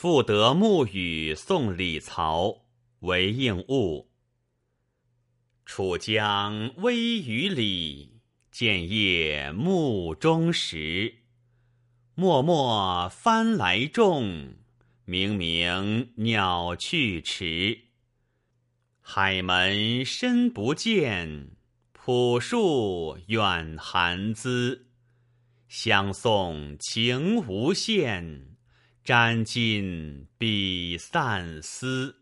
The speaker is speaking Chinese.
复得暮雨送李曹为应物。楚江微雨里，建业暮中时。漠漠帆来重，冥冥鸟去迟。海门深不见，浦树远寒滋。相送情无限，沾襟比散丝。